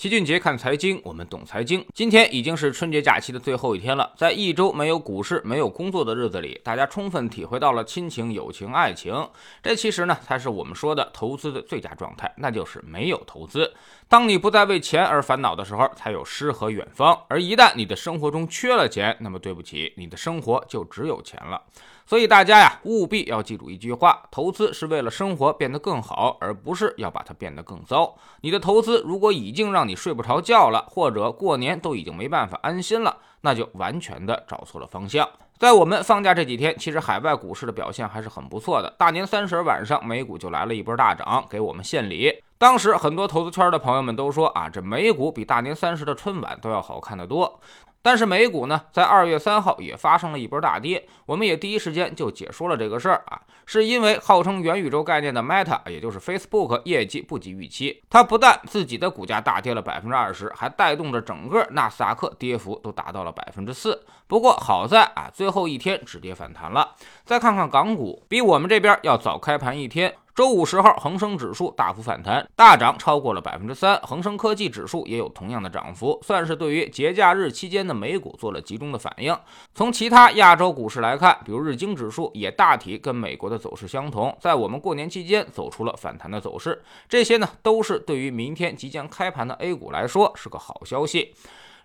齐俊杰看财经，我们懂财经。今天已经是春节假期的最后一天了，在一周没有股市、没有工作的日子里，大家充分体会到了亲情、友情、爱情。这其实呢，才是我们说的投资的最佳状态，那就是没有投资。当你不再为钱而烦恼的时候，才有诗和远方。而一旦你的生活中缺了钱，那么对不起，你的生活就只有钱了。所以大家呀，务必要记住一句话：投资是为了生活变得更好，而不是要把它变得更糟。你的投资如果已经让你睡不着觉了，或者过年都已经没办法安心了，那就完全的找错了方向。在我们放假这几天，其实海外股市的表现还是很不错的。大年三十晚上，美股就来了一波大涨，给我们献礼。当时很多投资圈的朋友们都说啊，这美股比大年三十的春晚都要好看得多。但是美股呢，在二月三号也发生了一波大跌，我们也第一时间就解说了这个事儿啊，是因为号称元宇宙概念的 Meta，也就是 Facebook 业绩不及预期，它不但自己的股价大跌了百分之二十，还带动着整个纳斯达克跌幅都达到了百分之四。不过好在啊，最后一天止跌反弹了。再看看港股，比我们这边要早开盘一天。周五十号，恒生指数大幅反弹，大涨超过了百分之三。恒生科技指数也有同样的涨幅，算是对于节假日期间的美股做了集中的反应。从其他亚洲股市来看，比如日经指数也大体跟美国的走势相同，在我们过年期间走出了反弹的走势。这些呢，都是对于明天即将开盘的 A 股来说是个好消息。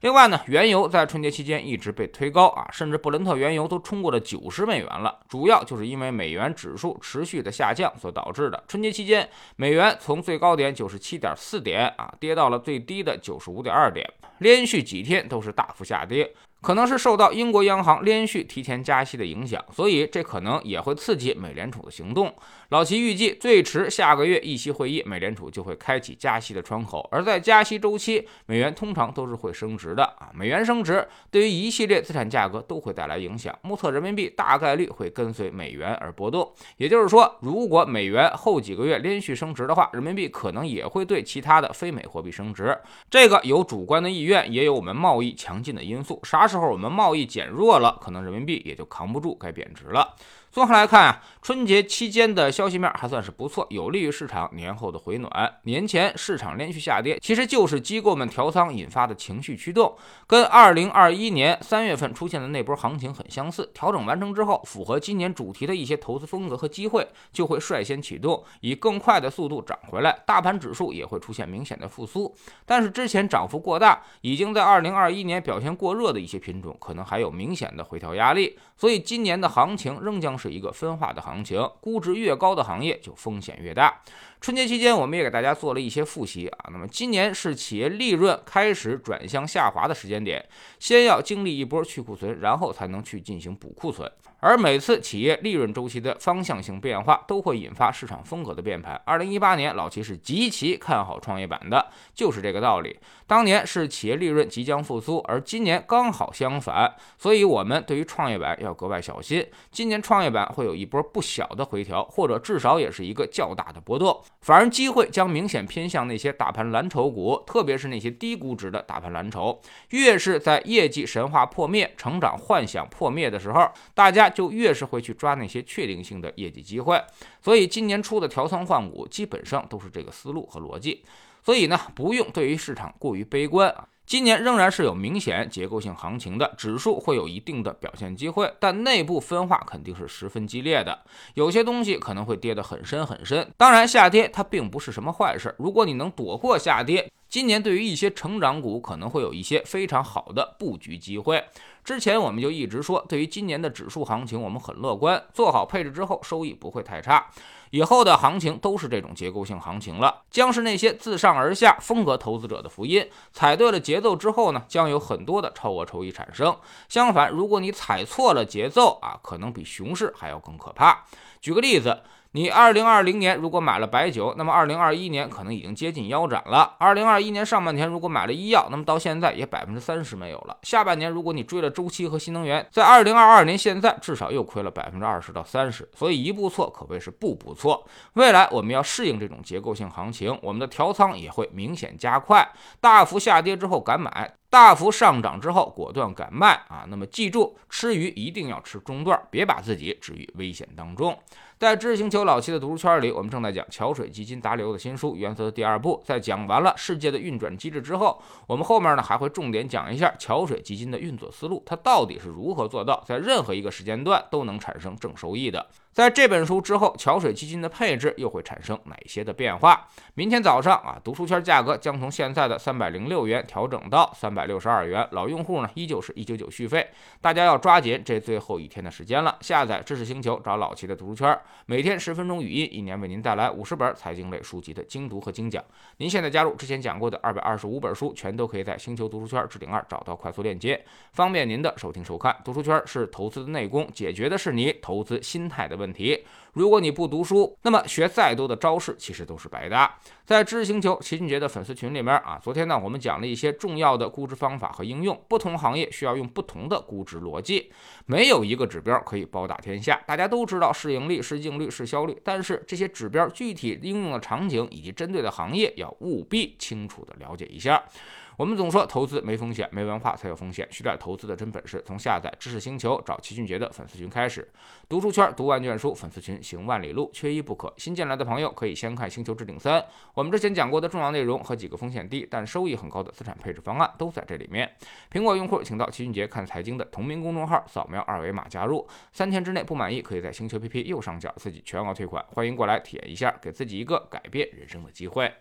另外呢，原油在春节期间一直被推高啊，甚至布伦特原油都冲过了九十美元了。主要就是因为美元指数持续的下降所导致的。春节期间，美元从最高点九十七点四点啊，跌到了最低的九十五点二点，连续几天都是大幅下跌。可能是受到英国央行连续提前加息的影响，所以这可能也会刺激美联储的行动。老齐预计，最迟下个月议息会议，美联储就会开启加息的窗口。而在加息周期，美元通常都是会升值的啊。美元升值对于一系列资产价格都会带来影响，目测人民币大概率会跟随美元而波动。也就是说，如果美元后几个月连续升值的话，人民币可能也会对其他的非美货币升值。这个有主观的意愿，也有我们贸易强劲的因素。啥时候我们贸易减弱了，可能人民币也就扛不住，该贬值了。综合来看啊，春节期间的消息面还算是不错，有利于市场年后的回暖。年前市场连续下跌，其实就是机构们调仓引发的情绪驱动，跟二零二一年三月份出现的那波行情很相似。调整完成之后，符合今年主题的一些投资风格和机会就会率先启动，以更快的速度涨回来，大盘指数也会出现明显的复苏。但是之前涨幅过大，已经在二零二一年表现过热的一些品种，可能还有明显的回调压力。所以今年的行情仍将是。是一个分化的行情，估值越高的行业就风险越大。春节期间，我们也给大家做了一些复习啊。那么今年是企业利润开始转向下滑的时间点，先要经历一波去库存，然后才能去进行补库存。而每次企业利润周期的方向性变化，都会引发市场风格的变盘。二零一八年，老齐是极其看好创业板的，就是这个道理。当年是企业利润即将复苏，而今年刚好相反，所以我们对于创业板要格外小心。今年创业板会有一波不小的回调，或者至少也是一个较大的波动。反而机会将明显偏向那些大盘蓝筹股，特别是那些低估值的大盘蓝筹。越是在业绩神话破灭、成长幻想破灭的时候，大家就越是会去抓那些确定性的业绩机会。所以今年初的调仓换股，基本上都是这个思路和逻辑。所以呢，不用对于市场过于悲观啊。今年仍然是有明显结构性行情的，指数会有一定的表现机会，但内部分化肯定是十分激烈的，有些东西可能会跌得很深很深。当然，下跌它并不是什么坏事，如果你能躲过下跌，今年对于一些成长股可能会有一些非常好的布局机会。之前我们就一直说，对于今年的指数行情，我们很乐观，做好配置之后，收益不会太差。以后的行情都是这种结构性行情了，将是那些自上而下风格投资者的福音。踩对了节奏之后呢，将有很多的超额收益产生。相反，如果你踩错了节奏啊，可能比熊市还要更可怕。举个例子。你二零二零年如果买了白酒，那么二零二一年可能已经接近腰斩了。二零二一年上半年如果买了医药，那么到现在也百分之三十没有了。下半年如果你追了周期和新能源，在二零二二年现在至少又亏了百分之二十到三十。所以一步错可谓是步步错。未来我们要适应这种结构性行情，我们的调仓也会明显加快。大幅下跌之后敢买。大幅上涨之后，果断敢卖啊！那么记住，吃鱼一定要吃中段，别把自己置于危险当中。在知识星球老七的读书圈里，我们正在讲桥水基金达里欧的新书《原则》的第二部。在讲完了世界的运转机制之后，我们后面呢还会重点讲一下桥水基金的运作思路，它到底是如何做到在任何一个时间段都能产生正收益的。在这本书之后，桥水基金的配置又会产生哪些的变化？明天早上啊，读书圈价格将从现在的三百零六元调整到三百六十二元。老用户呢，依旧是一九九续费。大家要抓紧这最后一天的时间了。下载知识星球，找老齐的读书圈，每天十分钟语音，一年为您带来五十本财经类书籍的精读和精讲。您现在加入之前讲过的二百二十五本书，全都可以在星球读书圈置顶二找到快速链接，方便您的收听收看。读书圈是投资的内功，解决的是你投资心态的问题。如果你不读书，那么学再多的招式其实都是白搭。在知识星球齐俊杰的粉丝群里面啊，昨天呢我们讲了一些重要的估值方法和应用，不同行业需要用不同的估值逻辑，没有一个指标可以包打天下。大家都知道市盈率、市净率、市销率，但是这些指标具体应用的场景以及针对的行业，要务必清楚的了解一下。我们总说投资没风险，没文化才有风险。学点投资的真本事，从下载知识星球找齐俊杰的粉丝群开始。读书圈读万卷书，粉丝群行万里路，缺一不可。新进来的朋友可以先看《星球置顶三》，我们之前讲过的重要内容和几个风险低但收益很高的资产配置方案都在这里面。苹果用户请到齐俊杰看财经的同名公众号，扫描二维码加入。三天之内不满意，可以在星球 APP 右上角自己全额退款。欢迎过来体验一下，给自己一个改变人生的机会。